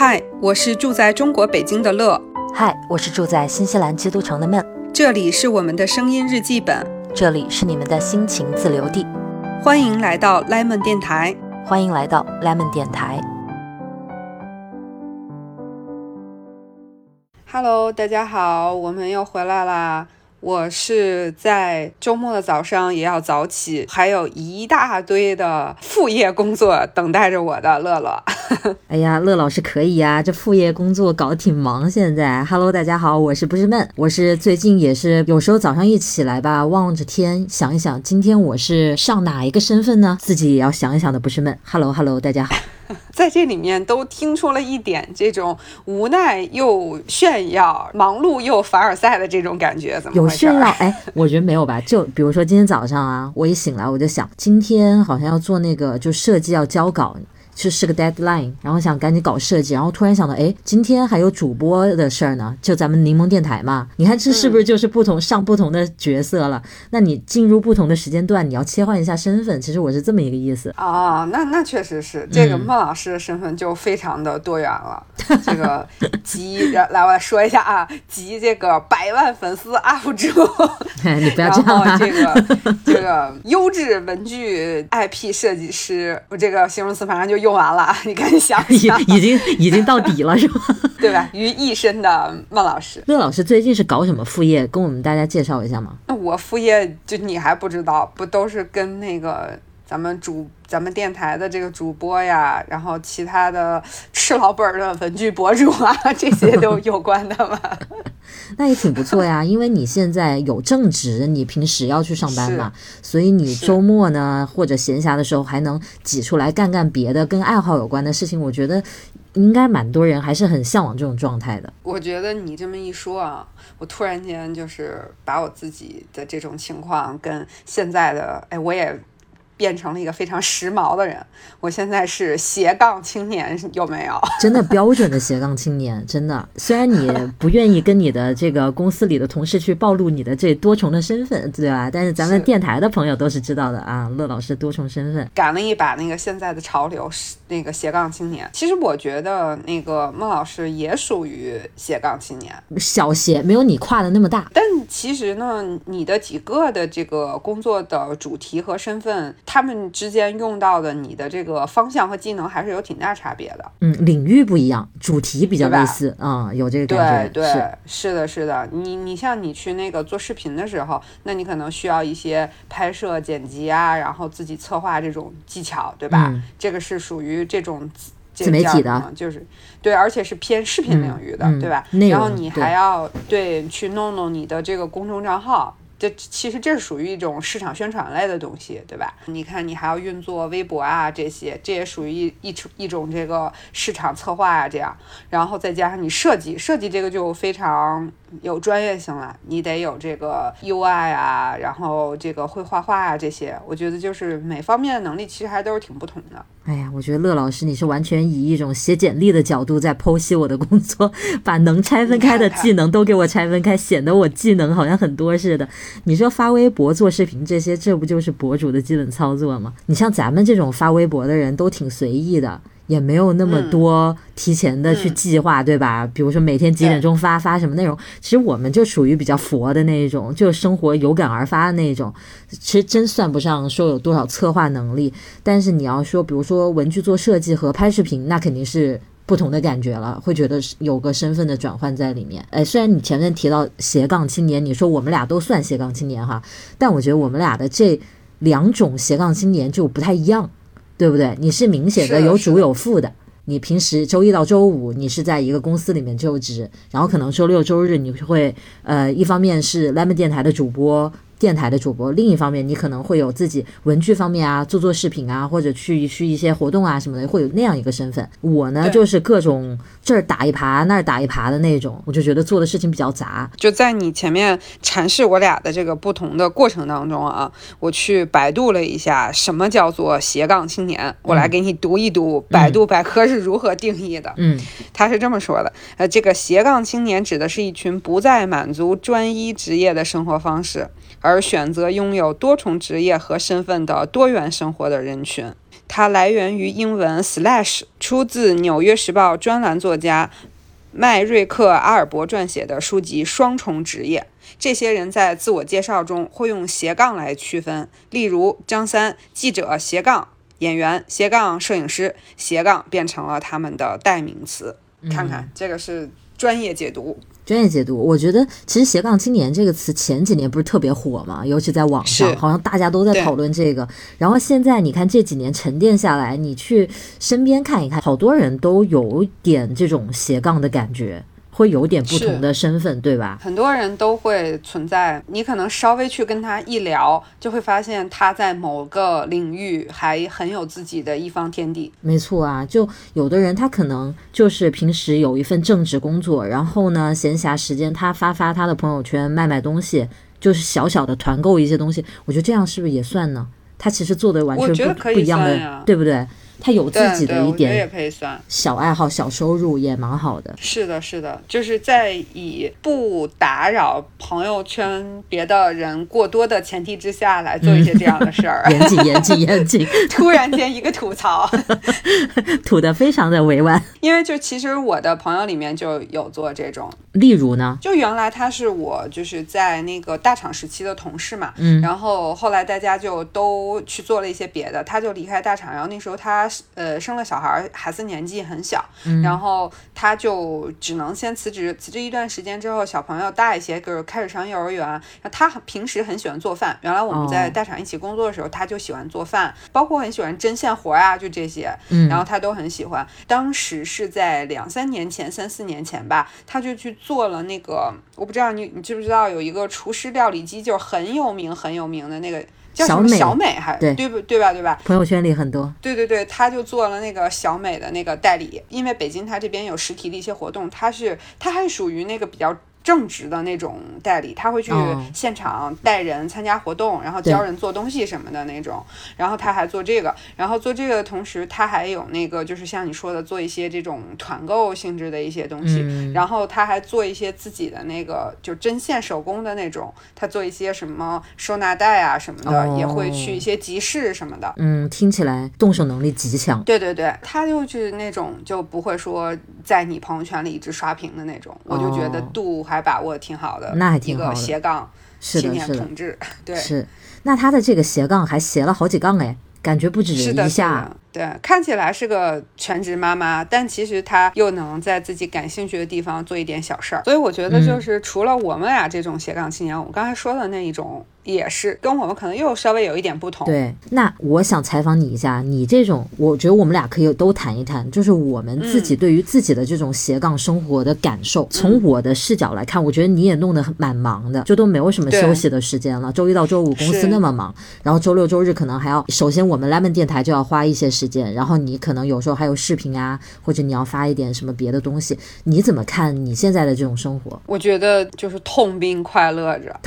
嗨，我是住在中国北京的乐。嗨，我是住在新西兰基督城的闷。这里是我们的声音日记本，这里是你们的心情自留地。欢迎来到 Lemon 电台，欢迎来到 Lemon 电台。Hello，大家好，我们又回来啦。我是在周末的早上也要早起，还有一大堆的副业工作等待着我的乐乐。哎呀，乐老师可以呀，这副业工作搞得挺忙。现在，Hello，大家好，我是不是闷？我是最近也是有时候早上一起来吧，望着天想一想，今天我是上哪一个身份呢？自己也要想一想的，不是闷。Hello，Hello，大家好。在这里面都听出了一点这种无奈又炫耀、忙碌又凡尔赛的这种感觉，怎么有炫耀？哎，我觉得没有吧。就比如说今天早上啊，我一醒来我就想，今天好像要做那个，就设计要交稿。就是个 deadline，然后想赶紧搞设计，然后突然想到，哎，今天还有主播的事儿呢，就咱们柠檬电台嘛。你看这是不是就是不同上不同的角色了？那你进入不同的时间段，你要切换一下身份。其实我是这么一个意思啊。那那确实是，这个孟老师的身份就非常的多元了。这个 集来，我来说一下啊，集这个百万粉丝 UP 主，你不要这样啊。这个 这个优质文具 IP 设计师，我这个形容词反正就用。完了，你赶紧想想，已经已经到底了是吧？对吧？于一身的孟老师，乐老师最近是搞什么副业？跟我们大家介绍一下吗？那我副业就你还不知道，不都是跟那个咱们主。咱们电台的这个主播呀，然后其他的吃老本的文具博主啊，这些都有关的嘛。那也挺不错呀，因为你现在有正职，你平时要去上班嘛，所以你周末呢或者闲暇的时候还能挤出来干干别的跟爱好有关的事情。我觉得应该蛮多人还是很向往这种状态的。我觉得你这么一说啊，我突然间就是把我自己的这种情况跟现在的，哎，我也。变成了一个非常时髦的人。我现在是斜杠青年，有没有？真的标准的斜杠青年，真的。虽然你 不愿意跟你的这个公司里的同事去暴露你的这多重的身份，对吧？但是咱们电台的朋友都是知道的啊。乐老师多重身份，赶了一把那个现在的潮流，是那个斜杠青年。其实我觉得那个孟老师也属于斜杠青年，小斜，没有你跨的那么大。但其实呢，你的几个的这个工作的主题和身份。他们之间用到的你的这个方向和技能还是有挺大差别的。嗯，领域不一样，主题比较类似啊，有这个感觉。对对，是的，是的。你你像你去那个做视频的时候，那你可能需要一些拍摄、剪辑啊，然后自己策划这种技巧，对吧？这个是属于这种自媒体的，就是对，而且是偏视频领域的，对吧？然后你还要对去弄弄你的这个公众账号。这其实这是属于一种市场宣传类的东西，对吧？你看，你还要运作微博啊，这些，这也属于一一一种这个市场策划啊，这样，然后再加上你设计，设计这个就非常。有专业性了，你得有这个 UI 啊，然后这个会画画啊，这些，我觉得就是每方面的能力其实还都是挺不同的。哎呀，我觉得乐老师你是完全以一种写简历的角度在剖析我的工作，把能拆分开的技能都给我拆分开，显得我技能好像很多似的。你说发微博、做视频这些，这不就是博主的基本操作吗？你像咱们这种发微博的人都挺随意的。也没有那么多提前的去计划，对吧？比如说每天几点钟发发什么内容，其实我们就属于比较佛的那一种，就生活有感而发的那种。其实真算不上说有多少策划能力，但是你要说，比如说文具做设计和拍视频，那肯定是不同的感觉了，会觉得有个身份的转换在里面。哎，虽然你前面提到斜杠青年，你说我们俩都算斜杠青年哈，但我觉得我们俩的这两种斜杠青年就不太一样。对不对？你是明显的有主有副的。你平时周一到周五，你是在一个公司里面就职，然后可能周六周日你会，呃，一方面是 Lemon 电台的主播。电台的主播，另一方面，你可能会有自己文具方面啊，做做视频啊，或者去去一些活动啊什么的，会有那样一个身份。我呢，就是各种这儿打一耙，那儿打一耙的那种，我就觉得做的事情比较杂。就在你前面阐释我俩的这个不同的过程当中啊，我去百度了一下什么叫做斜杠青年，我来给你读一读百度百科是如何定义的。嗯，他是这么说的：呃，这个斜杠青年指的是一群不再满足专一职业的生活方式。而选择拥有多重职业和身份的多元生活的人群，它来源于英文 slash，出自《纽约时报》专栏作家麦瑞克阿尔伯撰写的书籍《双重职业》。这些人在自我介绍中会用斜杠来区分，例如张三，记者斜杠演员斜杠摄影师斜杠变成了他们的代名词。看看这个是专业解读。专业解读，我觉得其实“斜杠青年”这个词前几年不是特别火嘛，尤其在网上，好像大家都在讨论这个。然后现在你看这几年沉淀下来，你去身边看一看，好多人都有点这种斜杠的感觉。会有点不同的身份，对吧？很多人都会存在，你可能稍微去跟他一聊，就会发现他在某个领域还很有自己的一方天地。没错啊，就有的人他可能就是平时有一份正职工作，然后呢闲暇时间他发发他的朋友圈，卖卖东西，就是小小的团购一些东西。我觉得这样是不是也算呢？他其实做的完全不不一样的，对不对？他有自己的一点小爱好、小收入也蛮好的。是的，是的，就是在以不打扰朋友圈别的人过多的前提之下来做一些这样的事儿。严谨，严谨，严谨。突然间一个吐槽，吐的非常的委婉。因为就其实我的朋友里面就有做这种，例如呢，就原来他是我就是在那个大厂时期的同事嘛，嗯，然后后来大家就都去做了一些别的，他就离开大厂，然后那时候他。呃，生了小孩，孩子年纪很小，然后他就只能先辞职。辞职一段时间之后，小朋友大一些，就是开始上幼儿园。他平时很喜欢做饭，原来我们在大厂一起工作的时候，他就喜欢做饭，包括很喜欢针线活啊，就这些。然后他都很喜欢。当时是在两三年前、三四年前吧，他就去做了那个，我不知道你你知不知道，有一个厨师料理机，就是很有名很有名的那个。小美，小美还对对不对吧？对吧？朋友圈里很多。对对对，他就做了那个小美的那个代理，因为北京他这边有实体的一些活动，他是他还属于那个比较。正直的那种代理，他会去现场带人参加活动，然后教人做东西什么的那种。然后他还做这个，然后做这个的同时，他还有那个就是像你说的，做一些这种团购性质的一些东西。然后他还做一些自己的那个就针线手工的那种，他做一些什么收纳袋啊什么的，也会去一些集市什么的。嗯，听起来动手能力极强。对对对，他就是那种就不会说在你朋友圈里一直刷屏的那种。我就觉得度还。把握挺好的，那还挺好的。斜杠青年同志，对，是。那他的这个斜杠还斜了好几杠哎，感觉不止一下。对，看起来是个全职妈妈，但其实她又能在自己感兴趣的地方做一点小事儿。所以我觉得，就是除了我们俩这种斜杠青年，我们刚才说的那一种。也是跟我们可能又稍微有一点不同。对，那我想采访你一下，你这种，我觉得我们俩可以都谈一谈，就是我们自己对于自己的这种斜杠生活的感受。从我的视角来看，我觉得你也弄得蛮忙的，就都没有什么休息的时间了。周一到周五公司那么忙，然后周六周日可能还要，首先我们 Lemon 电台就要花一些时间，然后你可能有时候还有视频啊，或者你要发一点什么别的东西。你怎么看你现在的这种生活？我觉得就是痛并快乐着。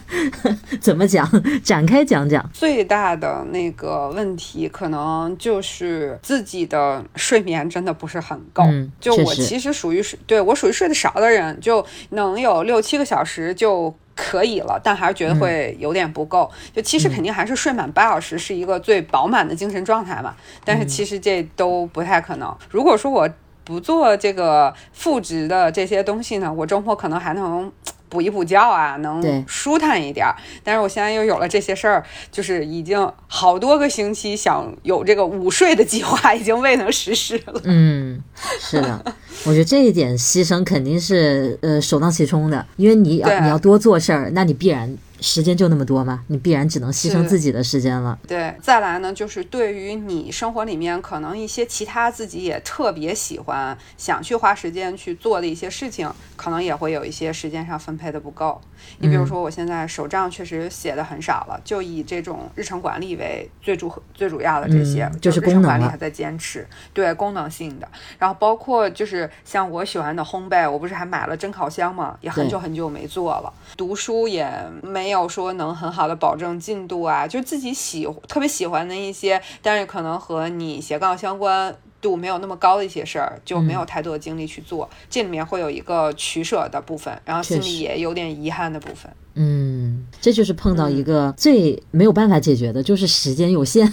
怎么讲？展开讲讲。最大的那个问题，可能就是自己的睡眠真的不是很够。就我其实属于睡，对我属于睡得少的人，就能有六七个小时就可以了，但还是觉得会有点不够。就其实肯定还是睡满八小时是一个最饱满的精神状态嘛。但是其实这都不太可能。如果说我不做这个副职的这些东西呢，我周末可能还能。补一补觉啊，能舒坦一点。但是我现在又有了这些事儿，就是已经好多个星期想有这个午睡的计划，已经未能实施了。嗯，是的，我觉得这一点牺牲肯定是呃首当其冲的，因为你要你要多做事儿，那你必然。时间就那么多吗？你必然只能牺牲自己的时间了。对，再来呢，就是对于你生活里面可能一些其他自己也特别喜欢、想去花时间去做的一些事情，可能也会有一些时间上分配的不够。你比如说，我现在手账确实写的很少了，就以这种日程管理为最主最主要的这些，就是日程管理还在坚持，对功能性的。然后包括就是像我喜欢的烘焙，我不是还买了蒸烤箱吗？也很久很久没做了。读书也没有说能很好的保证进度啊，就自己喜特别喜欢的一些，但是可能和你斜杠相关度没有那么高的一些事儿，就没有太多的精力去做。这里面会有一个取舍的部分，然后心里也有点遗憾的部分。嗯，这就是碰到一个最没有办法解决的，就是时间有限，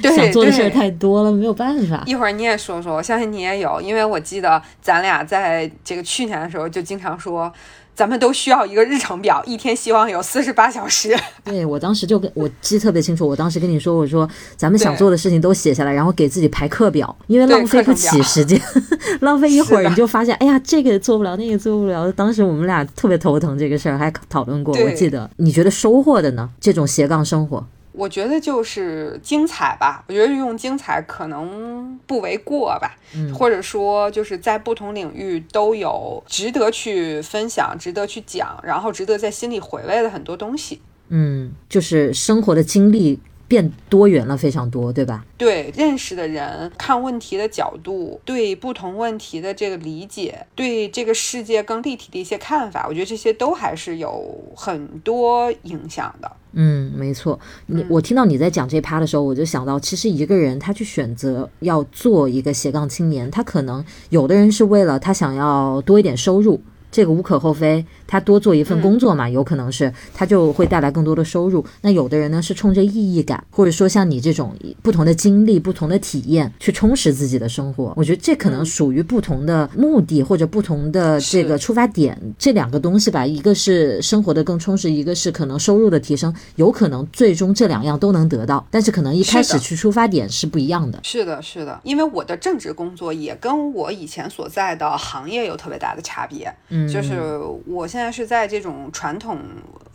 对想做的事儿太多了，没有办法。一会儿你也说说，我相信你也有，因为我记得咱俩在这个去年的时候就经常说。咱们都需要一个日程表，一天希望有四十八小时。对我当时就跟我记特别清楚，我当时跟你说，我说咱们想做的事情都写下来，然后给自己排课表，因为浪费不起时间，浪费一会儿你就发现，哎呀，这个做不了，那个做不了。当时我们俩特别头疼这个事儿，还讨论过。我记得你觉得收获的呢？这种斜杠生活。我觉得就是精彩吧，我觉得用精彩可能不为过吧，或者说就是在不同领域都有值得去分享、值得去讲，然后值得在心里回味的很多东西。嗯，就是生活的经历变多元了非常多，对吧？对，认识的人、看问题的角度、对不同问题的这个理解、对这个世界更立体的一些看法，我觉得这些都还是有很多影响的。嗯，没错。你我听到你在讲这趴的时候，我就想到，其实一个人他去选择要做一个斜杠青年，他可能有的人是为了他想要多一点收入。这个无可厚非，他多做一份工作嘛，有可能是他就会带来更多的收入。那有的人呢是冲着意义感，或者说像你这种不同的经历、不同的体验去充实自己的生活。我觉得这可能属于不同的目的或者不同的这个出发点，这两个东西吧，一个是生活的更充实，一个是可能收入的提升，有可能最终这两样都能得到，但是可能一开始去出发点是不一样的。是的，是的，因为我的正职工作也跟我以前所在的行业有特别大的差别。嗯。就是我现在是在这种传统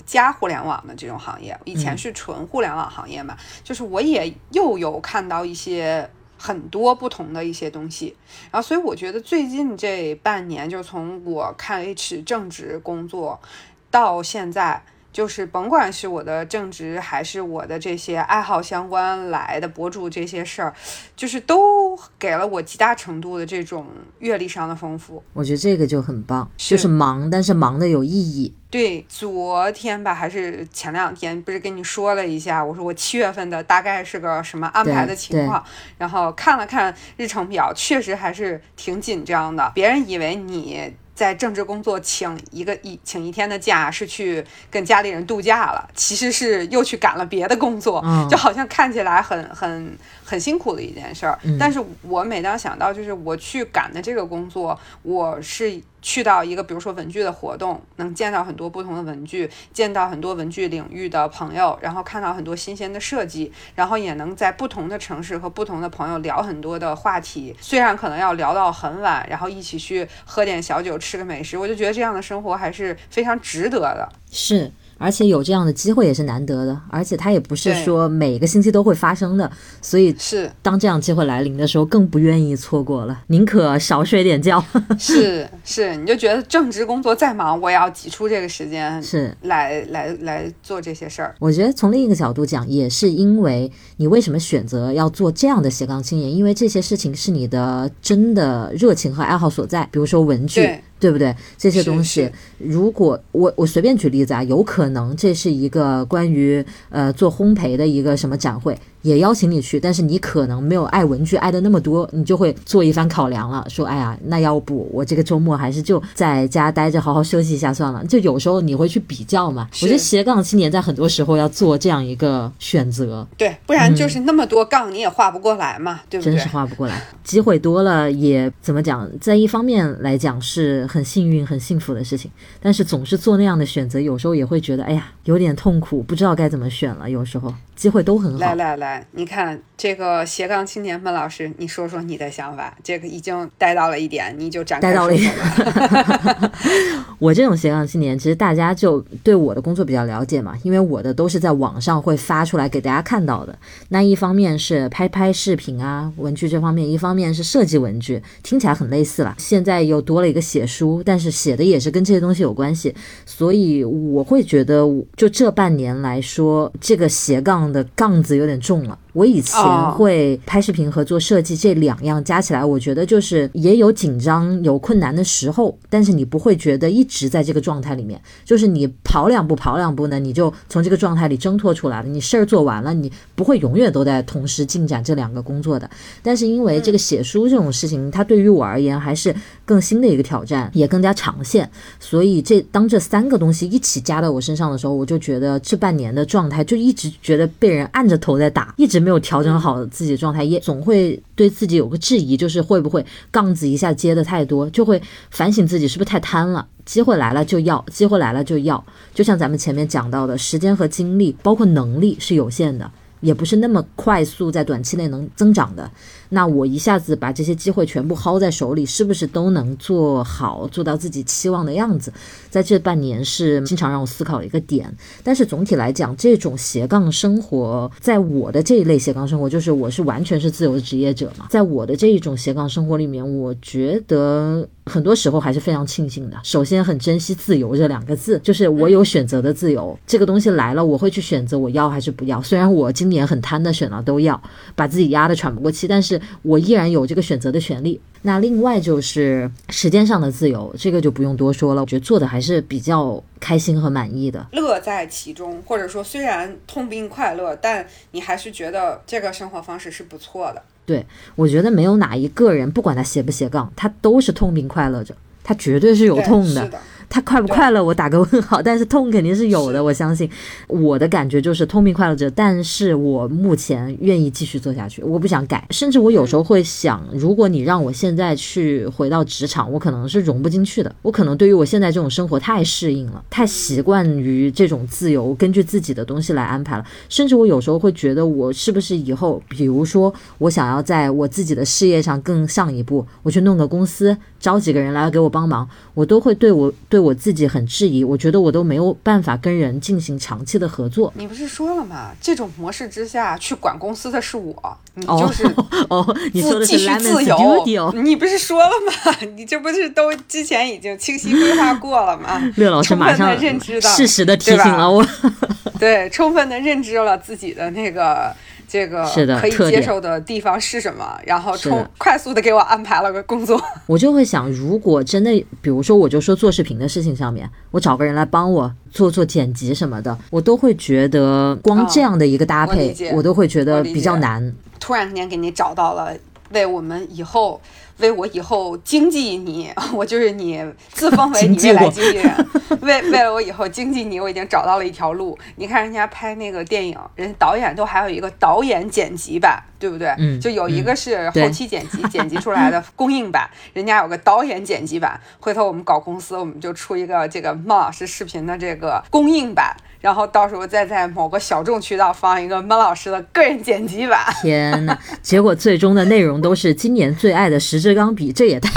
加互联网的这种行业，以前是纯互联网行业嘛。就是我也又有看到一些很多不同的一些东西，然后所以我觉得最近这半年，就从我看 H 正职工作到现在。就是甭管是我的正职还是我的这些爱好相关来的博主这些事儿，就是都给了我极大程度的这种阅历上的丰富。我觉得这个就很棒，就是忙，但是忙的有意义。对，昨天吧还是前两天，不是跟你说了一下，我说我七月份的大概是个什么安排的情况，然后看了看日程表，确实还是挺紧张的。别人以为你。在政治工作请一个一请一天的假是去跟家里人度假了，其实是又去赶了别的工作，就好像看起来很很很辛苦的一件事儿。但是我每当想到就是我去赶的这个工作，我是。去到一个比如说文具的活动，能见到很多不同的文具，见到很多文具领域的朋友，然后看到很多新鲜的设计，然后也能在不同的城市和不同的朋友聊很多的话题。虽然可能要聊到很晚，然后一起去喝点小酒，吃个美食，我就觉得这样的生活还是非常值得的。是。而且有这样的机会也是难得的，而且它也不是说每个星期都会发生的，所以是当这样机会来临的时候，更不愿意错过了，宁可少睡点觉。是是，你就觉得正职工作再忙，我也要挤出这个时间是来来来做这些事儿。我觉得从另一个角度讲，也是因为你为什么选择要做这样的斜杠青年，因为这些事情是你的真的热情和爱好所在，比如说文具。对不对？这些东西，如果我我随便举例子啊，有可能这是一个关于呃做烘焙的一个什么展会。也邀请你去，但是你可能没有爱文具爱的那么多，你就会做一番考量了。说，哎呀，那要不我这个周末还是就在家待着，好好休息一下算了。就有时候你会去比较嘛。我觉得斜杠青年在很多时候要做这样一个选择，对，不然就是那么多杠你也画不过来嘛，对不对？真是画不过来。机会多了也怎么讲，在一方面来讲是很幸运、很幸福的事情，但是总是做那样的选择，有时候也会觉得，哎呀，有点痛苦，不知道该怎么选了。有时候。机会都很好。来来来，你看这个斜杠青年们老师，你说说你的想法。这个已经带到了一点，你就展开说说。我这种斜杠青年，其实大家就对我的工作比较了解嘛，因为我的都是在网上会发出来给大家看到的。那一方面是拍拍视频啊，文具这方面；一方面是设计文具，听起来很类似了。现在又多了一个写书，书但是写的也是跟这些东西有关系。所以我会觉得，就这半年来说，这个斜杠。的杠子有点重了。我以前会拍视频和做设计这两样加起来，我觉得就是也有紧张、有困难的时候，但是你不会觉得一直在这个状态里面，就是你跑两步跑两步呢，你就从这个状态里挣脱出来了。你事儿做完了，你不会永远都在同时进展这两个工作的。但是因为这个写书这种事情，它对于我而言还是更新的一个挑战，也更加长线。所以这当这三个东西一起加到我身上的时候，我就觉得这半年的状态就一直觉得被人按着头在打，一直没有调整好自己的状态，也总会对自己有个质疑，就是会不会杠子一下接的太多，就会反省自己是不是太贪了。机会来了就要，机会来了就要，就像咱们前面讲到的，时间和精力，包括能力是有限的。也不是那么快速在短期内能增长的，那我一下子把这些机会全部薅在手里，是不是都能做好做到自己期望的样子？在这半年是经常让我思考一个点。但是总体来讲，这种斜杠生活，在我的这一类斜杠生活，就是我是完全是自由职业者嘛，在我的这一种斜杠生活里面，我觉得。很多时候还是非常庆幸的。首先，很珍惜自由这两个字，就是我有选择的自由。这个东西来了，我会去选择我要还是不要。虽然我今年很贪的选了都要，把自己压得喘不过气，但是我依然有这个选择的权利。那另外就是时间上的自由，这个就不用多说了。我觉得做的还是比较开心和满意的，乐在其中，或者说虽然痛并快乐，但你还是觉得这个生活方式是不错的。对，我觉得没有哪一个人，不管他斜不斜杠，他都是痛并快乐着，他绝对是有痛的。他快不快乐，我打个问号。但是痛肯定是有的，我相信。我的感觉就是痛并快乐着，但是我目前愿意继续做下去，我不想改。甚至我有时候会想，如果你让我现在去回到职场，我可能是融不进去的。我可能对于我现在这种生活太适应了，太习惯于这种自由，根据自己的东西来安排了。甚至我有时候会觉得，我是不是以后，比如说我想要在我自己的事业上更上一步，我去弄个公司，招几个人来给我帮忙，我都会对我对。我自己很质疑，我觉得我都没有办法跟人进行长期的合作。你不是说了吗？这种模式之下去管公司的是我，你就是 哦，你说的是自由。你不是说了吗？你这不是都之前已经清晰规划过了吗？乐老师马上适时的提醒了我，对，充分的认知了自己的那个。这个可以接受的地方是什么？然后冲快速的给我安排了个工作。我就会想，如果真的，比如说，我就说做视频的事情上面，我找个人来帮我做做剪辑什么的，我都会觉得光这样的一个搭配，我都会觉得比较难。突然间给你找到了，为我们以后。为我以后经济你，我就是你自封为你未来经纪人。为为了我以后经济你，我已经找到了一条路。你看人家拍那个电影，人导演都还有一个导演剪辑版，对不对？嗯，就有一个是后期剪辑剪辑出来的 公映版，人家有个导演剪辑版。回头我们搞公司，我们就出一个这个孟老师视频的这个公映版。然后到时候再在某个小众渠道放一个孟老师的个人剪辑版。天呐，结果最终的内容都是今年最爱的十支钢笔，这也太……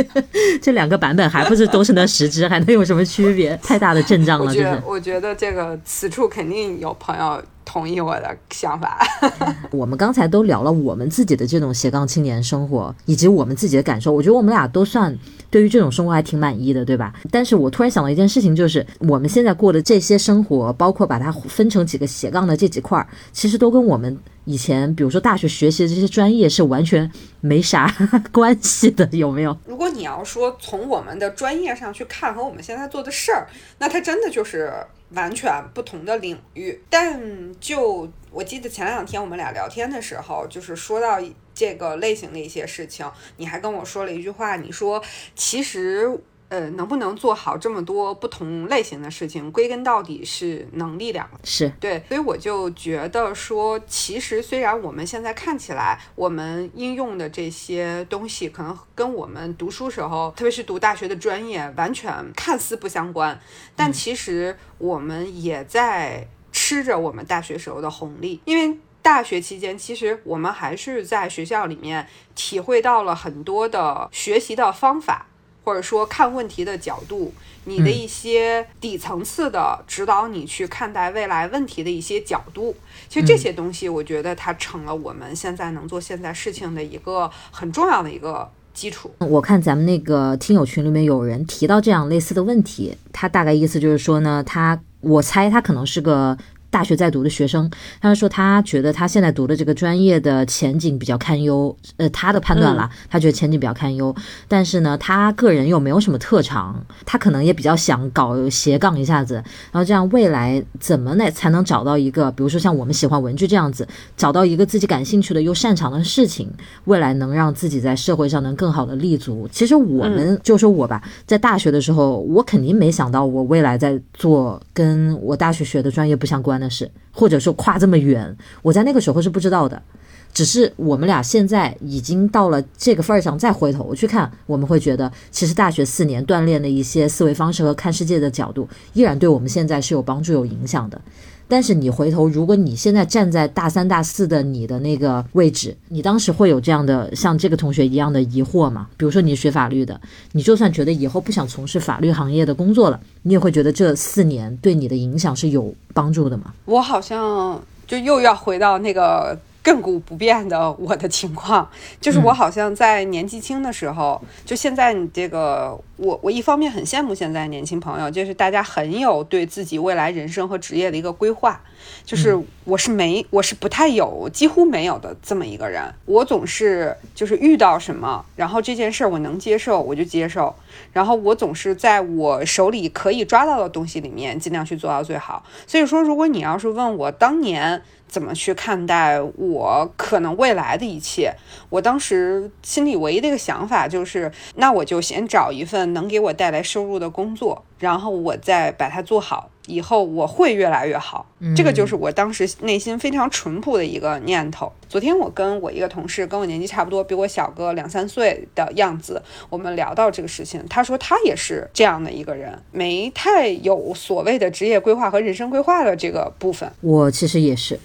这两个版本还不是都是那十支，还能有什么区别？太大的阵仗了，我觉得。我觉得这个此处肯定有朋友。同意我的想法。我们刚才都聊了我们自己的这种斜杠青年生活，以及我们自己的感受。我觉得我们俩都算对于这种生活还挺满意的，对吧？但是我突然想到一件事情，就是我们现在过的这些生活，包括把它分成几个斜杠的这几块儿，其实都跟我们以前，比如说大学学习的这些专业是完全没啥 关系的，有没有？如果你要说从我们的专业上去看和我们现在做的事儿，那它真的就是。完全不同的领域，但就我记得前两天我们俩聊天的时候，就是说到这个类型的一些事情，你还跟我说了一句话，你说其实。呃，能不能做好这么多不同类型的事情，归根到底是能力两个是。对，所以我就觉得说，其实虽然我们现在看起来，我们应用的这些东西可能跟我们读书时候，特别是读大学的专业，完全看似不相关，但其实我们也在吃着我们大学时候的红利，因为大学期间，其实我们还是在学校里面体会到了很多的学习的方法。或者说看问题的角度，你的一些底层次的指导你去看待未来问题的一些角度，其实这些东西，我觉得它成了我们现在能做现在事情的一个很重要的一个基础。我看咱们那个听友群里面有人提到这样类似的问题，他大概意思就是说呢，他我猜他可能是个。大学在读的学生，他说他觉得他现在读的这个专业的前景比较堪忧，呃，他的判断啦，他觉得前景比较堪忧，但是呢，他个人又没有什么特长，他可能也比较想搞斜杠一下子，然后这样未来怎么呢才能找到一个，比如说像我们喜欢文具这样子，找到一个自己感兴趣的又擅长的事情，未来能让自己在社会上能更好的立足。其实我们就说我吧，在大学的时候，我肯定没想到我未来在做跟我大学学的专业不相关的事，或者说跨这么远，我在那个时候是不知道的。只是我们俩现在已经到了这个份儿上，再回头去看，我们会觉得，其实大学四年锻炼的一些思维方式和看世界的角度，依然对我们现在是有帮助、有影响的。但是你回头，如果你现在站在大三、大四的你的那个位置，你当时会有这样的像这个同学一样的疑惑吗？比如说你学法律的，你就算觉得以后不想从事法律行业的工作了，你也会觉得这四年对你的影响是有帮助的吗？我好像就又要回到那个。亘古不变的我的情况，就是我好像在年纪轻的时候，就现在你这个我我一方面很羡慕现在年轻朋友，就是大家很有对自己未来人生和职业的一个规划，就是我是没我是不太有几乎没有的这么一个人，我总是就是遇到什么，然后这件事儿我能接受我就接受，然后我总是在我手里可以抓到的东西里面尽量去做到最好。所以说，如果你要是问我当年。怎么去看待我可能未来的一切？我当时心里唯一的一个想法就是，那我就先找一份能给我带来收入的工作，然后我再把它做好。以后我会越来越好，这个就是我当时内心非常淳朴的一个念头。昨天我跟我一个同事，跟我年纪差不多，比我小个两三岁的样子，我们聊到这个事情，他说他也是这样的一个人，没太有所谓的职业规划和人生规划的这个部分。我其实也是，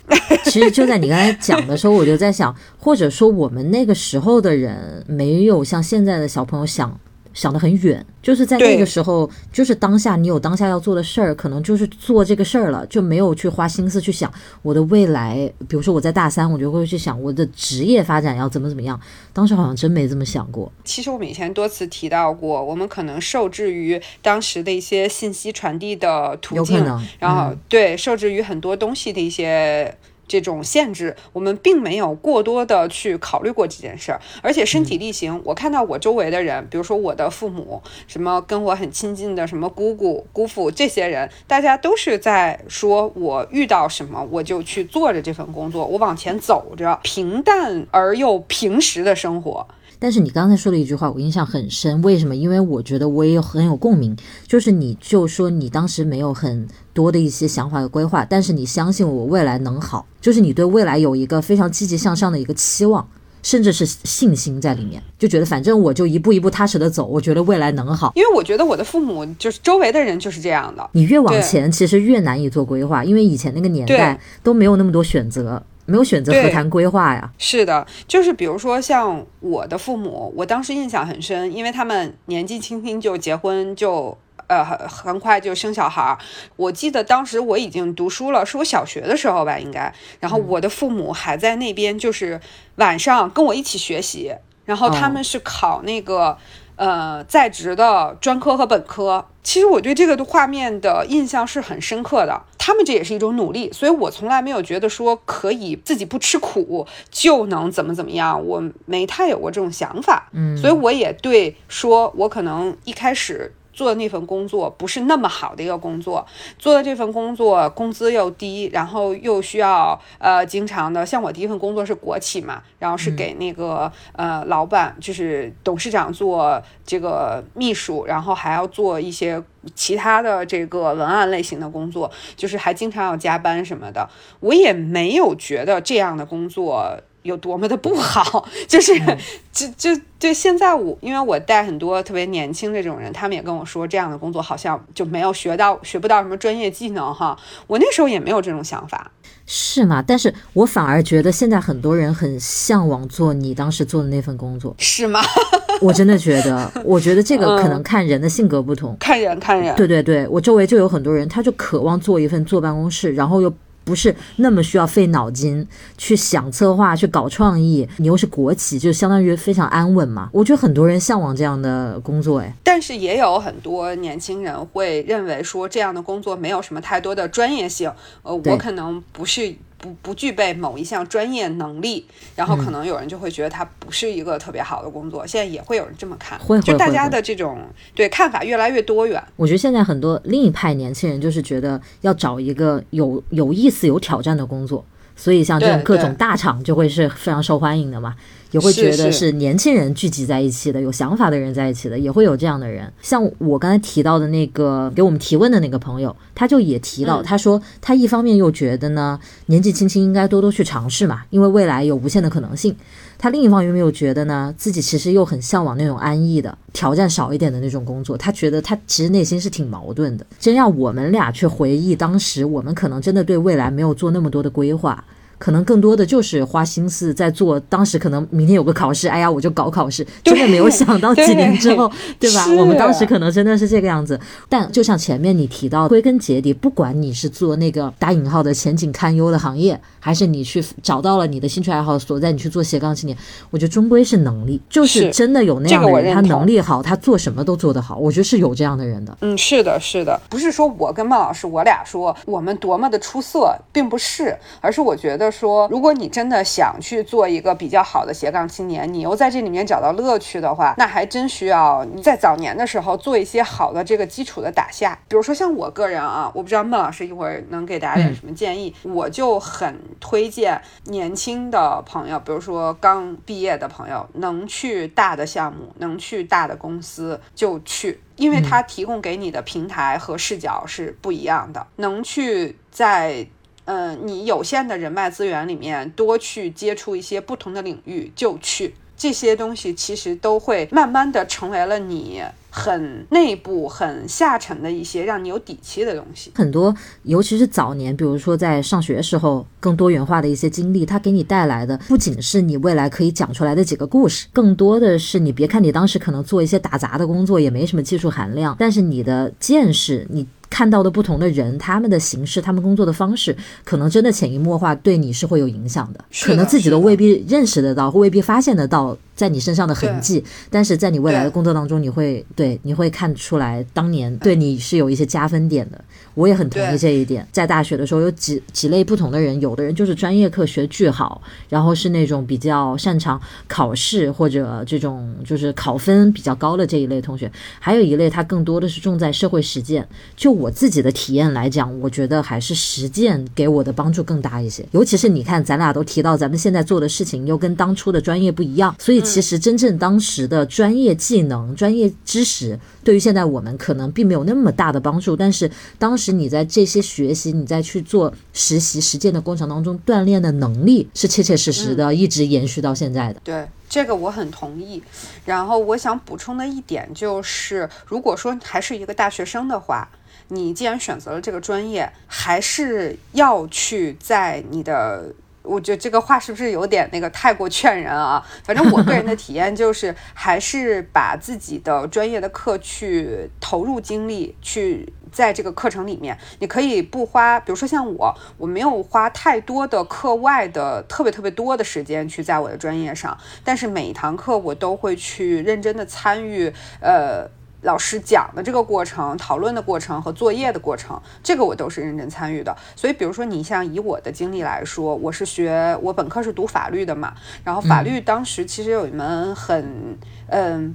其实就在你刚才讲的时候，我就在想，或者说我们那个时候的人没有像现在的小朋友想。想得很远，就是在那个时候，就是当下你有当下要做的事儿，可能就是做这个事儿了，就没有去花心思去想我的未来。比如说我在大三，我就会去想我的职业发展要怎么怎么样。当时好像真没这么想过。其实我们以前多次提到过，我们可能受制于当时的一些信息传递的途径，然后对受制于很多东西的一些。这种限制，我们并没有过多的去考虑过这件事儿，而且身体力行。我看到我周围的人，比如说我的父母，什么跟我很亲近的什么姑姑、姑父这些人，大家都是在说，我遇到什么我就去做着这份工作，我往前走着，平淡而又平实的生活。但是你刚才说的一句话，我印象很深。为什么？因为我觉得我也有很有共鸣。就是你就说你当时没有很多的一些想法和规划，但是你相信我未来能好，就是你对未来有一个非常积极向上的一个期望，甚至是信心在里面，就觉得反正我就一步一步踏实的走，我觉得未来能好。因为我觉得我的父母就是周围的人就是这样的。你越往前，其实越难以做规划，因为以前那个年代都没有那么多选择。没有选择何谈规划呀？是的，就是比如说像我的父母，我当时印象很深，因为他们年纪轻轻就结婚，就呃很很快就生小孩儿。我记得当时我已经读书了，是我小学的时候吧，应该。然后我的父母还在那边，就是晚上跟我一起学习。然后他们是考那个。呃，在职的专科和本科，其实我对这个画面的印象是很深刻的。他们这也是一种努力，所以我从来没有觉得说可以自己不吃苦就能怎么怎么样，我没太有过这种想法。嗯，所以我也对说，我可能一开始。做的那份工作不是那么好的一个工作，做的这份工作工资又低，然后又需要呃经常的，像我第一份工作是国企嘛，然后是给那个呃老板就是董事长做这个秘书，然后还要做一些其他的这个文案类型的工作，就是还经常要加班什么的，我也没有觉得这样的工作。有多么的不好，就是，就就就现在我，因为我带很多特别年轻的这种人，他们也跟我说，这样的工作好像就没有学到学不到什么专业技能哈。我那时候也没有这种想法，是吗？但是我反而觉得现在很多人很向往做你当时做的那份工作，是吗？我真的觉得，我觉得这个可能看人的性格不同，看人看人。对对对，我周围就有很多人，他就渴望做一份坐办公室，然后又。不是那么需要费脑筋去想策划、去搞创意。你又是国企，就相当于非常安稳嘛。我觉得很多人向往这样的工作，哎。但是也有很多年轻人会认为说，这样的工作没有什么太多的专业性。呃，我可能不是。不不具备某一项专业能力，然后可能有人就会觉得它不是一个特别好的工作。现在也会有人这么看，就大家的这种对看法越来越多元。我觉得现在很多另一派年轻人就是觉得要找一个有有意思、有挑战的工作，所以像这种各种大厂就会是非常受欢迎的嘛。也会觉得是年轻人聚集在一起的，有想法的人在一起的，也会有这样的人。像我刚才提到的那个给我们提问的那个朋友，他就也提到，他说他一方面又觉得呢，年纪轻轻应该多多去尝试嘛，因为未来有无限的可能性。他另一方面又觉得呢，自己其实又很向往那种安逸的、挑战少一点的那种工作。他觉得他其实内心是挺矛盾的。真让我们俩去回忆当时，我们可能真的对未来没有做那么多的规划。可能更多的就是花心思在做，当时可能明天有个考试，哎呀，我就搞考试，真的没有想到几年之后，对吧？我们当时可能真的是这个样子。但就像前面你提到，归根结底，不管你是做那个打引号的前景堪忧的行业，还是你去找到了你的兴趣爱好所在，你去做斜杠青年，我觉得终归是能力，就是真的有那样的人，他能力好，他做什么都做得好。我觉得是有这样的人的。嗯，是的，是的，不是说我跟孟老师我俩说我们多么的出色，并不是，而是我觉得。说，如果你真的想去做一个比较好的斜杠青年，你又在这里面找到乐趣的话，那还真需要你在早年的时候做一些好的这个基础的打下。比如说像我个人啊，我不知道孟老师一会儿能给大家点什么建议，我就很推荐年轻的朋友，比如说刚毕业的朋友，能去大的项目，能去大的公司就去，因为他提供给你的平台和视角是不一样的，能去在。嗯，你有限的人脉资源里面，多去接触一些不同的领域，就去这些东西，其实都会慢慢的成为了你很内部、很下沉的一些让你有底气的东西。很多，尤其是早年，比如说在上学时候，更多元化的一些经历，它给你带来的不仅是你未来可以讲出来的几个故事，更多的是你别看你当时可能做一些打杂的工作，也没什么技术含量，但是你的见识，你。看到的不同的人，他们的形式，他们工作的方式，可能真的潜移默化对你是会有影响的。可能自己都未必认识得到，或未必发现得到在你身上的痕迹。但是在你未来的工作当中，你会对你会看出来当年对你是有一些加分点的。我也很同意这一点。在大学的时候，有几几类不同的人，有的人就是专业课学巨好，然后是那种比较擅长考试或者这种就是考分比较高的这一类同学。还有一类，他更多的是重在社会实践。就我自己的体验来讲，我觉得还是实践给我的帮助更大一些。尤其是你看，咱俩都提到咱们现在做的事情又跟当初的专业不一样，所以其实真正当时的专业技能、专业知识，对于现在我们可能并没有那么大的帮助。但是当时你在这些学习、你在去做实习实践的过程当中锻炼的能力，是切切实实的，一直延续到现在的。对。这个我很同意，然后我想补充的一点就是，如果说还是一个大学生的话，你既然选择了这个专业，还是要去在你的，我觉得这个话是不是有点那个太过劝人啊？反正我个人的体验就是，还是把自己的专业的课去投入精力去。在这个课程里面，你可以不花，比如说像我，我没有花太多的课外的特别特别多的时间去在我的专业上，但是每一堂课我都会去认真的参与，呃，老师讲的这个过程、讨论的过程和作业的过程，这个我都是认真参与的。所以，比如说你像以我的经历来说，我是学我本科是读法律的嘛，然后法律当时其实有一门很。嗯，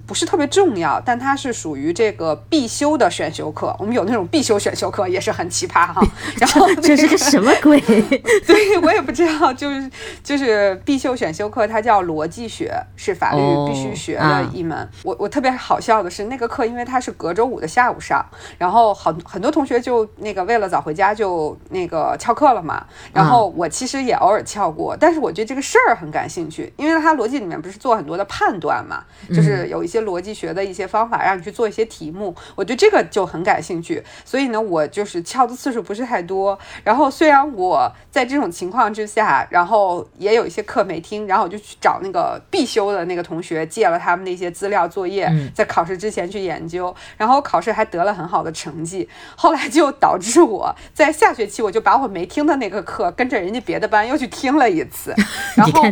不是特别重要，但它是属于这个必修的选修课。我们有那种必修选修课，也是很奇葩哈。然后这是个什么鬼？对我也不知道，就是就是必修选修课，它叫逻辑学，是法律必须学的一门。我我特别好笑的是，那个课因为它是隔周五的下午上，然后好很多同学就那个为了早回家就那个翘课了嘛。然后我其实也偶尔翘过，但是我对这个事儿很感兴趣，因为它逻辑里面不是做很多的判断嘛，就是。是有一些逻辑学的一些方法，让你去做一些题目，我对这个就很感兴趣。所以呢，我就是敲的次数不是太多。然后虽然我在这种情况之下，然后也有一些课没听，然后我就去找那个必修的那个同学借了他们那些资料作业，在考试之前去研研究，然后考试还得了很好的成绩。后来就导致我在下学期我就把我没听的那个课跟着人家别的班又去听了一次，然后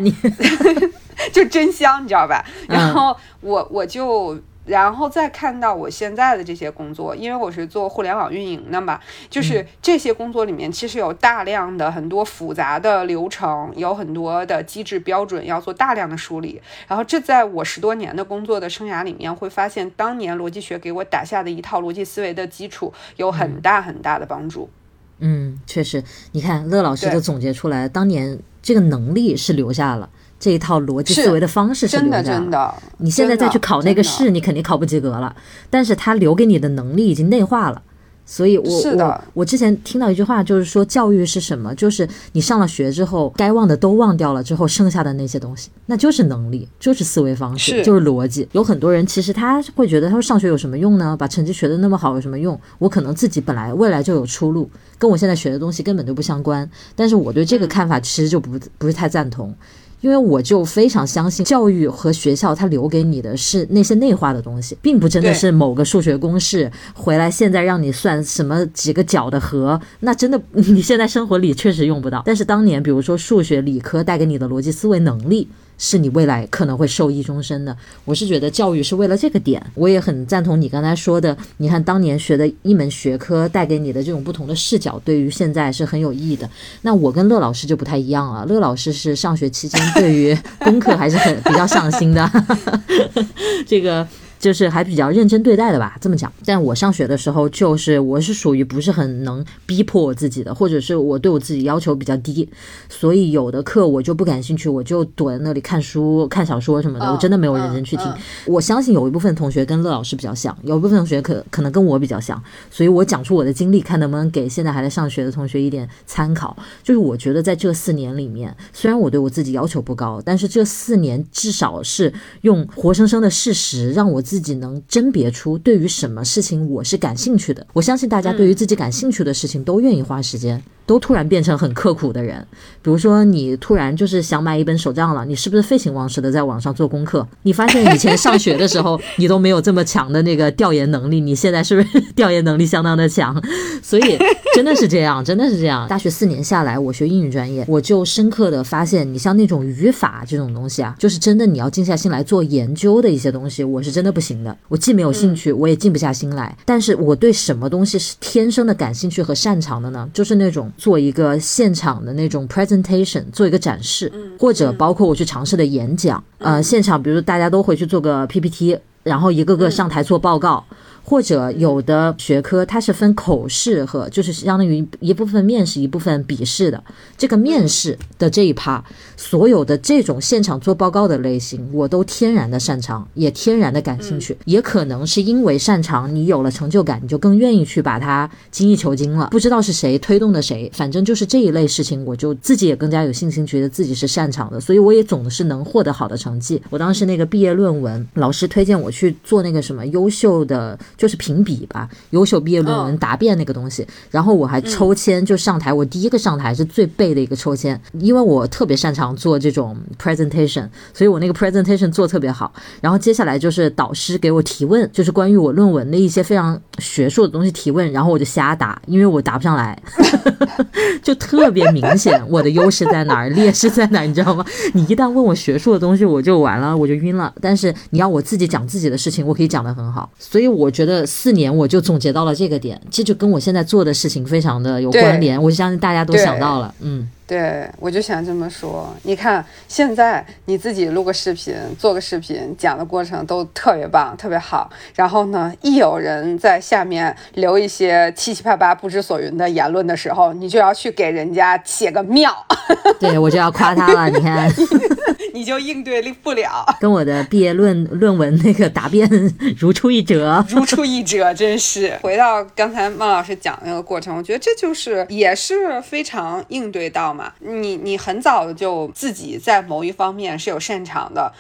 就真香，你知道吧？然后我我就。然后再看到我现在的这些工作，因为我是做互联网运营的嘛，就是这些工作里面其实有大量的很多复杂的流程，有很多的机制标准要做大量的梳理。然后这在我十多年的工作的生涯里面，会发现当年逻辑学给我打下的一套逻辑思维的基础有很大很大的帮助。嗯，确实，你看乐老师都总结出来，当年这个能力是留下了。这一套逻辑思维的方式是真的，真的。你现在再去考那个试，你肯定考不及格了。但是他留给你的能力已经内化了，所以，我我我之前听到一句话，就是说教育是什么？就是你上了学之后，该忘的都忘掉了之后，剩下的那些东西，那就是能力，就是思维方式，就是逻辑。有很多人其实他会觉得，他说上学有什么用呢？把成绩学的那么好有什么用？我可能自己本来未来就有出路，跟我现在学的东西根本就不相关。但是我对这个看法其实就不不是太赞同。因为我就非常相信，教育和学校它留给你的是那些内化的东西，并不真的是某个数学公式回来现在让你算什么几个角的和，那真的你现在生活里确实用不到。但是当年，比如说数学、理科带给你的逻辑思维能力。是你未来可能会受益终身的。我是觉得教育是为了这个点，我也很赞同你刚才说的。你看当年学的一门学科带给你的这种不同的视角，对于现在是很有意义的。那我跟乐老师就不太一样了。乐老师是上学期间对于功课还是很比较上心的，这个。就是还比较认真对待的吧，这么讲。但我上学的时候，就是我是属于不是很能逼迫我自己的，或者是我对我自己要求比较低，所以有的课我就不感兴趣，我就躲在那里看书、看小说什么的，我真的没有认真去听。我相信有一部分同学跟乐老师比较像，有一部分同学可可能跟我比较像，所以我讲出我的经历，看能不能给现在还在上学的同学一点参考。就是我觉得在这四年里面，虽然我对我自己要求不高，但是这四年至少是用活生生的事实让我自。自己能甄别出对于什么事情我是感兴趣的，我相信大家对于自己感兴趣的事情都愿意花时间。都突然变成很刻苦的人，比如说你突然就是想买一本手账了，你是不是废寝忘食的在网上做功课？你发现以前上学的时候 你都没有这么强的那个调研能力，你现在是不是调研能力相当的强？所以真的是这样，真的是这样。大学四年下来，我学英语专业，我就深刻的发现，你像那种语法这种东西啊，就是真的你要静下心来做研究的一些东西，我是真的不行的。我既没有兴趣，我也静不下心来。但是我对什么东西是天生的感兴趣和擅长的呢？就是那种。做一个现场的那种 presentation，做一个展示，或者包括我去尝试的演讲，呃，现场，比如大家都回去做个 PPT，然后一个个上台做报告。或者有的学科它是分口试和就是相当于一部分面试一部分笔试的。这个面试的这一趴，所有的这种现场做报告的类型，我都天然的擅长，也天然的感兴趣。也可能是因为擅长，你有了成就感，你就更愿意去把它精益求精了。不知道是谁推动的谁，反正就是这一类事情，我就自己也更加有信心，觉得自己是擅长的，所以我也总是能获得好的成绩。我当时那个毕业论文，老师推荐我去做那个什么优秀的。就是评比吧，优秀毕业论文答辩那个东西，然后我还抽签就上台，我第一个上台是最背的一个抽签，因为我特别擅长做这种 presentation，所以我那个 presentation 做特别好。然后接下来就是导师给我提问，就是关于我论文的一些非常学术的东西提问，然后我就瞎答，因为我答不上来，就特别明显我的优势在哪儿，劣势在哪儿，你知道吗？你一旦问我学术的东西，我就完了，我就晕了。但是你要我自己讲自己的事情，我可以讲得很好，所以我觉得。觉得四年我就总结到了这个点，这就跟我现在做的事情非常的有关联。我相信大家都想到了，嗯。对，我就想这么说。你看，现在你自己录个视频，做个视频，讲的过程都特别棒，特别好。然后呢，一有人在下面留一些七七八八、不知所云的言论的时候，你就要去给人家写个妙。对，我就要夸他了。你看，你就应对不了，跟我的毕业论论文那个答辩如出一辙，如出一辙，真是。回到刚才孟老师讲那个过程，我觉得这就是也是非常应对到。你你很早就自己在某一方面是有擅长的，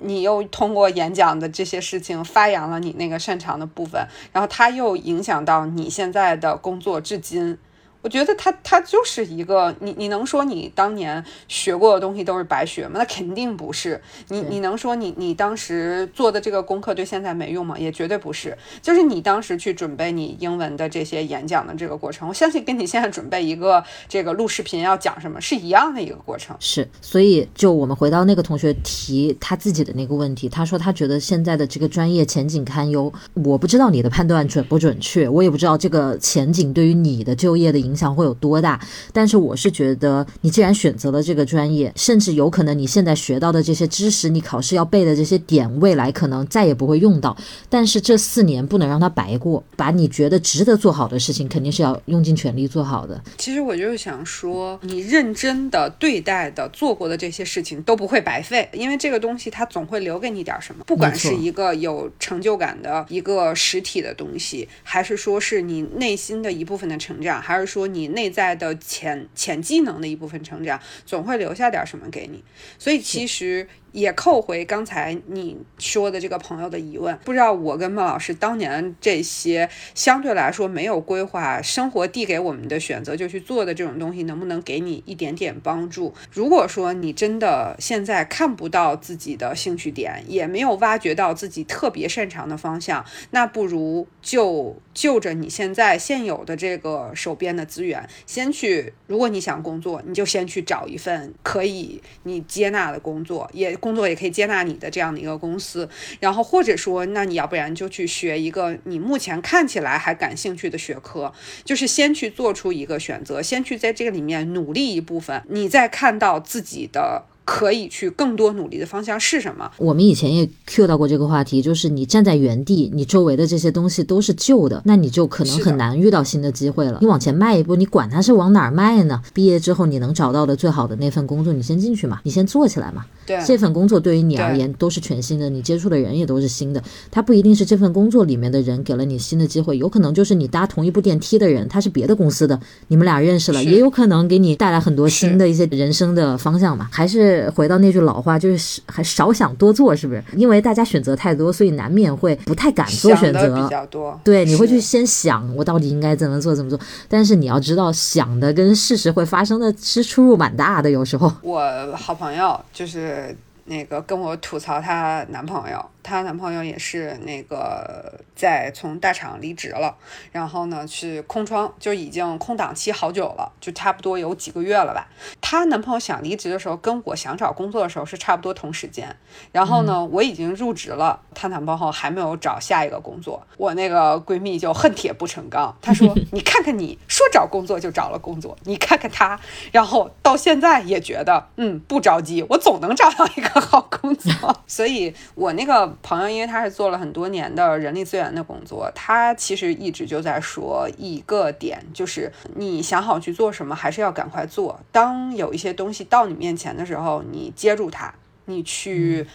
你又通过演讲的这些事情发扬了你那个擅长的部分，然后它又影响到你现在的工作至今。我觉得他他就是一个，你你能说你当年学过的东西都是白学吗？那肯定不是。你你能说你你当时做的这个功课对现在没用吗？也绝对不是。就是你当时去准备你英文的这些演讲的这个过程，我相信跟你现在准备一个这个录视频要讲什么是一样的一个过程。是，所以就我们回到那个同学提他自己的那个问题，他说他觉得现在的这个专业前景堪忧。我不知道你的判断准不准确，我也不知道这个前景对于你的就业的影。影响会有多大？但是我是觉得，你既然选择了这个专业，甚至有可能你现在学到的这些知识，你考试要背的这些点，未来可能再也不会用到。但是这四年不能让它白过，把你觉得值得做好的事情，肯定是要用尽全力做好的。其实我就是想说，你认真的对待的做过的这些事情都不会白费，因为这个东西它总会留给你点什么。不管是一个有成就感的一个实体的东西，还是说是你内心的一部分的成长，还是说。你内在的潜潜技能的一部分成长，总会留下点什么给你，所以其实。也扣回刚才你说的这个朋友的疑问，不知道我跟孟老师当年这些相对来说没有规划生活递给我们的选择就去做的这种东西，能不能给你一点点帮助？如果说你真的现在看不到自己的兴趣点，也没有挖掘到自己特别擅长的方向，那不如就就着你现在现有的这个手边的资源，先去。如果你想工作，你就先去找一份可以你接纳的工作，也。工作也可以接纳你的这样的一个公司，然后或者说，那你要不然就去学一个你目前看起来还感兴趣的学科，就是先去做出一个选择，先去在这个里面努力一部分，你再看到自己的。可以去更多努力的方向是什么？我们以前也 Q 到过这个话题，就是你站在原地，你周围的这些东西都是旧的，那你就可能很难遇到新的机会了。你往前迈一步，你管它是往哪儿迈呢？毕业之后你能找到的最好的那份工作，你先进去嘛，你先做起来嘛。对，这份工作对于你而言都是全新的，你接触的人也都是新的。他不一定是这份工作里面的人给了你新的机会，有可能就是你搭同一部电梯的人，他是别的公司的，你们俩认识了，也有可能给你带来很多新的一些人生的方向嘛。还是回到那句老。老话就是还少想多做，是不是？因为大家选择太多，所以难免会不太敢做选择。比较多，对，你会去先想我到底应该怎么做怎么做。但是你要知道，想的跟事实会发生的是出入蛮大的。有时候，我好朋友就是那个跟我吐槽她男朋友。她男朋友也是那个在从大厂离职了，然后呢去空窗，就已经空档期好久了，就差不多有几个月了吧。她男朋友想离职的时候，跟我想找工作的时候是差不多同时间。然后呢，我已经入职了，她男朋友还没有找下一个工作。我那个闺蜜就恨铁不成钢，她说：“你看看你说找工作就找了工作，你看看他，然后到现在也觉得嗯不着急，我总能找到一个好工作。”所以，我那个。朋友，因为他是做了很多年的人力资源的工作，他其实一直就在说一个点，就是你想好去做什么，还是要赶快做。当有一些东西到你面前的时候，你接住它，你去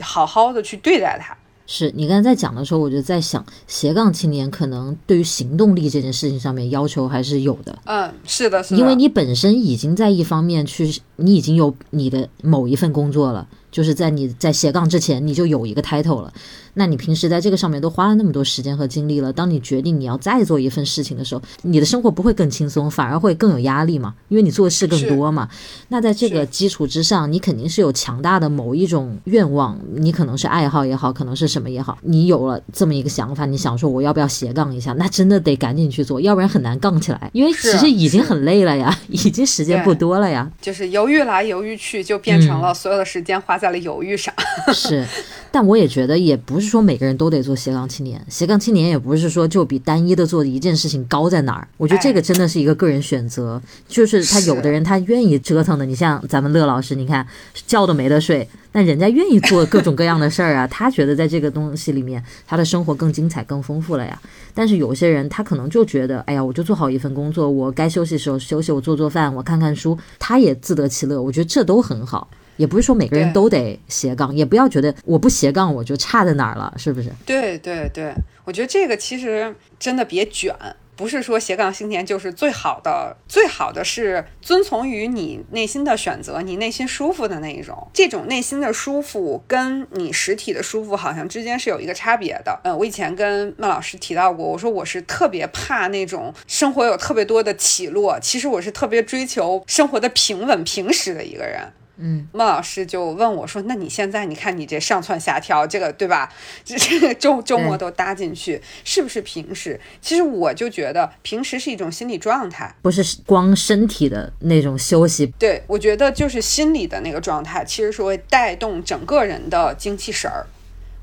好好的去对待它。是你刚才在讲的时候，我就在想，斜杠青年可能对于行动力这件事情上面要求还是有的。嗯，是的，是的，因为你本身已经在一方面去，你已经有你的某一份工作了。就是在你在斜杠之前，你就有一个 title 了。那你平时在这个上面都花了那么多时间和精力了，当你决定你要再做一份事情的时候，你的生活不会更轻松，反而会更有压力嘛？因为你做的事更多嘛。那在这个基础之上，你肯定是有强大的某一种愿望，你可能是爱好也好，可能是什么也好，你有了这么一个想法，你想说我要不要斜杠一下？那真的得赶紧去做，要不然很难杠起来。因为其实已经很累了呀，已经时间不多了呀。就是犹豫来犹豫去，就变成了所有的时间花在了犹豫上。是。但我也觉得，也不是说每个人都得做斜杠青年。斜杠青年也不是说就比单一的做一件事情高在哪儿。我觉得这个真的是一个个人选择，就是他有的人他愿意折腾的。你像咱们乐老师，你看觉都没得睡，但人家愿意做各种各样的事儿啊。他觉得在这个东西里面，他的生活更精彩、更丰富了呀。但是有些人他可能就觉得，哎呀，我就做好一份工作，我该休息的时候休息，我做做饭，我看看书，他也自得其乐。我觉得这都很好。也不是说每个人都得斜杠，也不要觉得我不斜杠我就差在哪儿了，是不是？对对对，我觉得这个其实真的别卷。不是说斜杠青年就是最好的，最好的是遵从于你内心的选择，你内心舒服的那一种。这种内心的舒服跟你实体的舒服好像之间是有一个差别的。嗯，我以前跟孟老师提到过，我说我是特别怕那种生活有特别多的起落，其实我是特别追求生活的平稳平实的一个人。嗯，孟老师就问我说：“那你现在你看你这上蹿下跳，这个对吧？这这个周周末都搭进去，是不是平时？其实我就觉得平时是一种心理状态，不是光身体的那种休息。对我觉得就是心理的那个状态，其实是会带动整个人的精气神儿。”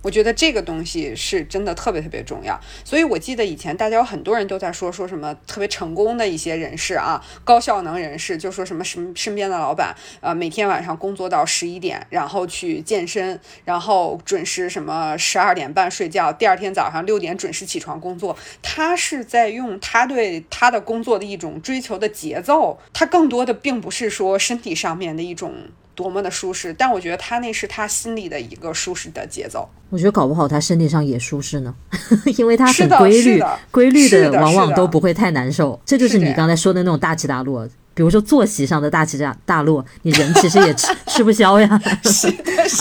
我觉得这个东西是真的特别特别重要，所以我记得以前大家有很多人都在说说什么特别成功的一些人士啊，高效能人士，就说什么什身边的老板，呃，每天晚上工作到十一点，然后去健身，然后准时什么十二点半睡觉，第二天早上六点准时起床工作。他是在用他对他的工作的一种追求的节奏，他更多的并不是说身体上面的一种。多么的舒适，但我觉得他那是他心里的一个舒适的节奏。我觉得搞不好他身体上也舒适呢，因为他很规律，规律的往往都不会太难受。这就是你刚才说的那种大起大落，比如说作息上的大起大大落，你人其实也吃 吃不消呀。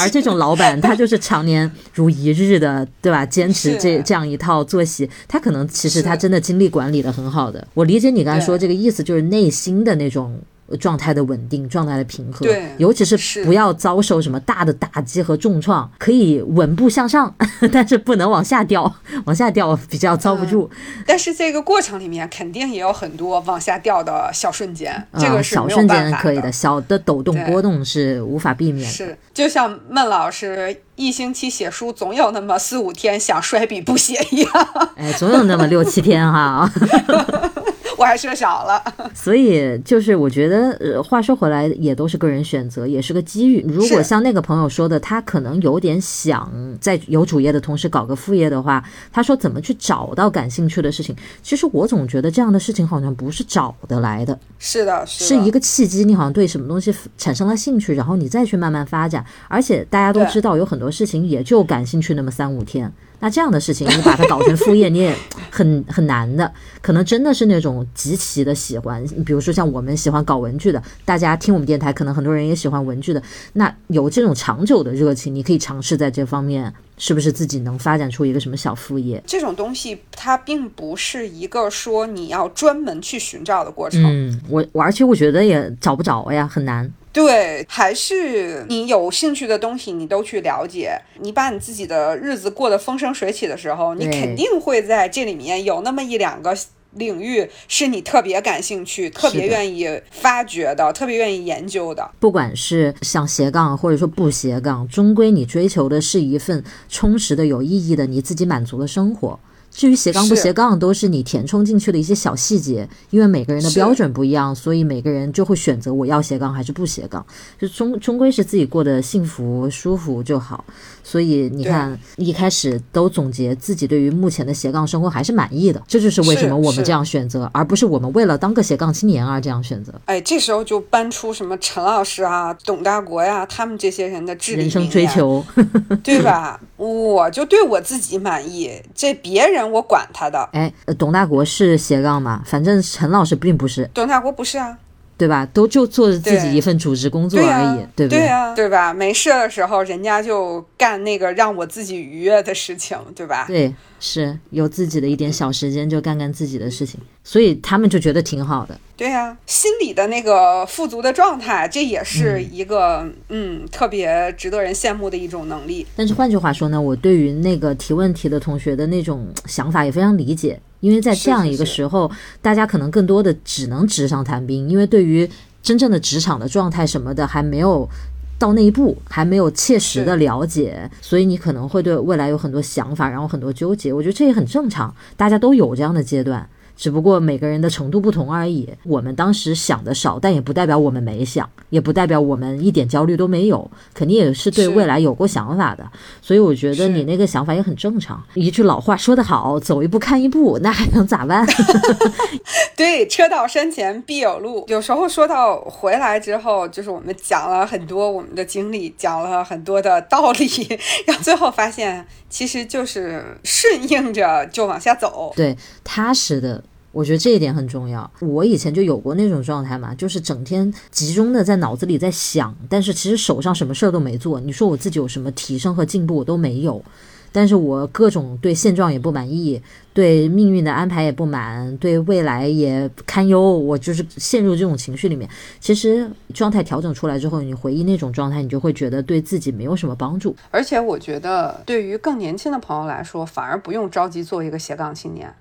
而这种老板，他就是常年如一日的，对吧？坚持这这样一套作息，他可能其实他真的精力管理的很好的。我理解你刚才说这个意思，就是内心的那种。状态的稳定，状态的平和，对，尤其是不要遭受什么大的打击和重创，可以稳步向上，但是不能往下掉，往下掉比较遭不住。但是这个过程里面肯定也有很多往下掉的小瞬间，这个小瞬间可以的，小的抖动波动是无法避免的。是，就像孟老师一星期写书，总有那么四五天想摔笔不写一样。哎，总有那么六七天哈。我还设少了，所以就是我觉得，呃，话说回来，也都是个人选择，也是个机遇。如果像那个朋友说的，他可能有点想在有主业的同时搞个副业的话，他说怎么去找到感兴趣的事情？其实我总觉得这样的事情好像不是找得来的，是的，是一个契机。你好像对什么东西产生了兴趣，然后你再去慢慢发展。而且大家都知道，有很多事情也就感兴趣那么三五天。那这样的事情，你把它搞成副业，你也很 很难的。可能真的是那种极其的喜欢，比如说像我们喜欢搞文具的，大家听我们电台，可能很多人也喜欢文具的。那有这种长久的热情，你可以尝试在这方面，是不是自己能发展出一个什么小副业？这种东西它并不是一个说你要专门去寻找的过程。嗯，我我而且我觉得也找不着呀，很难。对，还是你有兴趣的东西，你都去了解。你把你自己的日子过得风生水起的时候，你肯定会在这里面有那么一两个领域是你特别感兴趣、特别愿意发掘的、特别愿意研究的。不管是想斜杠，或者说不斜杠，终归你追求的是一份充实的、有意义的、你自己满足的生活。至于斜杠不斜杠，都是你填充进去的一些小细节，因为每个人的标准不一样，所以每个人就会选择我要斜杠还是不斜杠，就终终归是自己过得幸福舒服就好。所以你看，一开始都总结自己对于目前的斜杠生活还是满意的，这就是为什么我们这样选择，而不是我们为了当个斜杠青年而这样选择。哎，这时候就搬出什么陈老师啊、董大国呀，他们这些人的智人生追求，对吧？我就对我自己满意，这别人我管他的。哎，董大国是斜杠吗？反正陈老师并不是，董大国不是啊。对吧？都就做着自己一份主职工作而已，对不对？对呀，对吧？没事的时候，人家就干那个让我自己愉悦的事情，对吧？对，是有自己的一点小时间，就干干自己的事情，所以他们就觉得挺好的。对呀，心里的那个富足的状态，这也是一个嗯特别值得人羡慕的一种能力。但是换句话说呢，我对于那个提问题的同学的那种想法也非常理解。因为在这样一个时候，大家可能更多的只能纸上谈兵，因为对于真正的职场的状态什么的还没有到那一步，还没有切实的了解，所以你可能会对未来有很多想法，然后很多纠结。我觉得这也很正常，大家都有这样的阶段。只不过每个人的程度不同而已。我们当时想的少，但也不代表我们没想，也不代表我们一点焦虑都没有。肯定也是对未来有过想法的。所以我觉得你那个想法也很正常。一句老话说得好，走一步看一步，那还能咋办？对，车到山前必有路。有时候说到回来之后，就是我们讲了很多我们的经历，讲了很多的道理，然后最后发现，其实就是顺应着就往下走。对，踏实的。我觉得这一点很重要。我以前就有过那种状态嘛，就是整天集中的在脑子里在想，但是其实手上什么事儿都没做。你说我自己有什么提升和进步，我都没有。但是我各种对现状也不满意，对命运的安排也不满，对未来也堪忧。我就是陷入这种情绪里面。其实状态调整出来之后，你回忆那种状态，你就会觉得对自己没有什么帮助。而且我觉得，对于更年轻的朋友来说，反而不用着急做一个斜杠青年。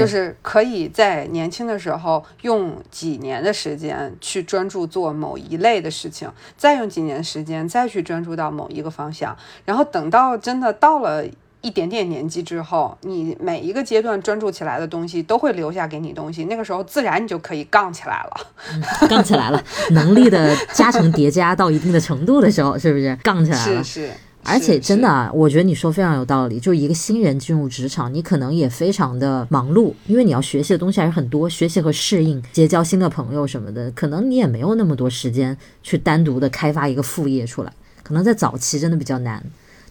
就是可以在年轻的时候用几年的时间去专注做某一类的事情，再用几年时间再去专注到某一个方向，然后等到真的到了一点点年纪之后，你每一个阶段专注起来的东西都会留下给你东西，那个时候自然你就可以杠起来了，杠起来了，能力的加成叠加到一定的程度的时候，是不是？杠起来了？是是。而且真的啊，我觉得你说非常有道理。就一个新人进入职场，你可能也非常的忙碌，因为你要学习的东西还是很多，学习和适应、结交新的朋友什么的，可能你也没有那么多时间去单独的开发一个副业出来。可能在早期真的比较难，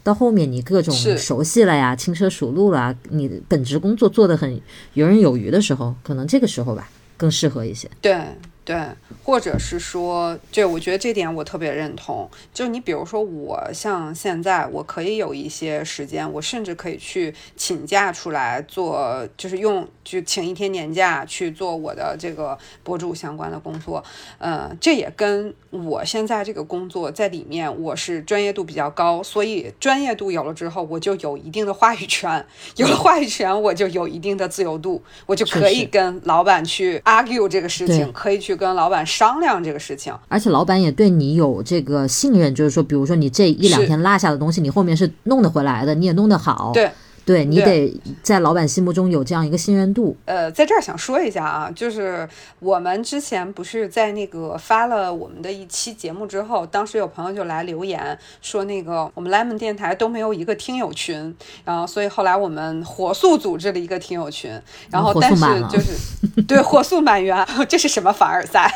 到后面你各种熟悉了呀，轻车熟路了，你本职工作做得很游刃有余的时候，可能这个时候吧更适合一些。对。对，或者是说，就我觉得这点我特别认同。就你比如说，我像现在，我可以有一些时间，我甚至可以去请假出来做，就是用就请一天年假去做我的这个博主相关的工作。呃，这也跟我现在这个工作在里面，我是专业度比较高，所以专业度有了之后，我就有一定的话语权。有了话语权，我就有一定的自由度，我就可以跟老板去 argue 这个事情，可以去。跟老板商量这个事情，而且老板也对你有这个信任，就是说，比如说你这一两天落下的东西，你后面是弄得回来的，你也弄得好。对。对你得在老板心目中有这样一个信任度。呃，在这儿想说一下啊，就是我们之前不是在那个发了我们的一期节目之后，当时有朋友就来留言说，那个我们 lemon 电台都没有一个听友群，然后所以后来我们火速组织了一个听友群，然后但是就是对火速满员，这是什么凡尔赛？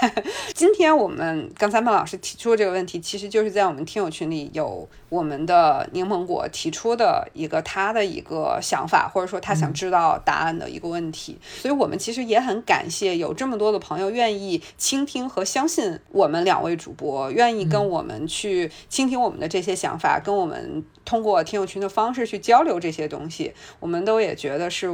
今天我们刚才孟老师提出这个问题，其实就是在我们听友群里有我们的柠檬果提出的一个他的一个。个想法，或者说他想知道答案的一个问题，所以我们其实也很感谢有这么多的朋友愿意倾听和相信我们两位主播，愿意跟我们去倾听我们的这些想法，跟我们通过听友群的方式去交流这些东西，我们都也觉得是。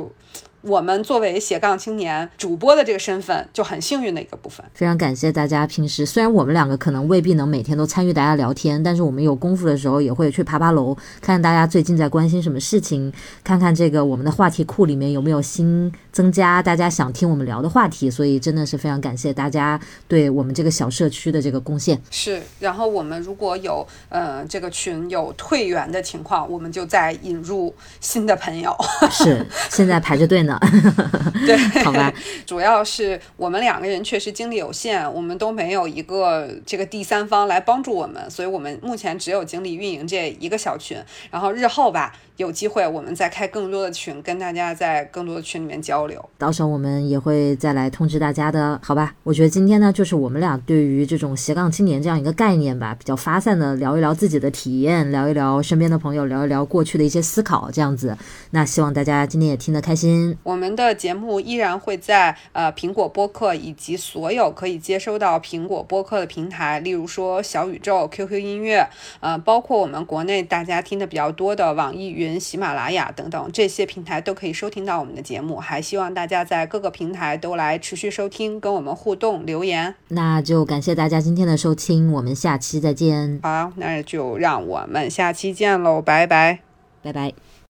我们作为斜杠青年主播的这个身份就很幸运的一个部分，非常感谢大家。平时虽然我们两个可能未必能每天都参与大家聊天，但是我们有功夫的时候也会去爬爬楼，看看大家最近在关心什么事情，看看这个我们的话题库里面有没有新增加大家想听我们聊的话题。所以真的是非常感谢大家对我们这个小社区的这个贡献。是，然后我们如果有呃这个群有退员的情况，我们就再引入新的朋友。是，现在排着队呢。对，好吧，主要是我们两个人确实精力有限，我们都没有一个这个第三方来帮助我们，所以我们目前只有精力运营这一个小群，然后日后吧。有机会，我们再开更多的群，跟大家在更多的群里面交流。到时候我们也会再来通知大家的，好吧？我觉得今天呢，就是我们俩对于这种斜杠青年这样一个概念吧，比较发散的聊一聊自己的体验，聊一聊身边的朋友，聊一聊过去的一些思考，这样子。那希望大家今天也听得开心。我们的节目依然会在呃苹果播客以及所有可以接收到苹果播客的平台，例如说小宇宙、QQ 音乐，呃，包括我们国内大家听的比较多的网易云。云、喜马拉雅等等这些平台都可以收听到我们的节目，还希望大家在各个平台都来持续收听，跟我们互动留言。那就感谢大家今天的收听，我们下期再见。好，那就让我们下期见喽，拜拜，拜拜。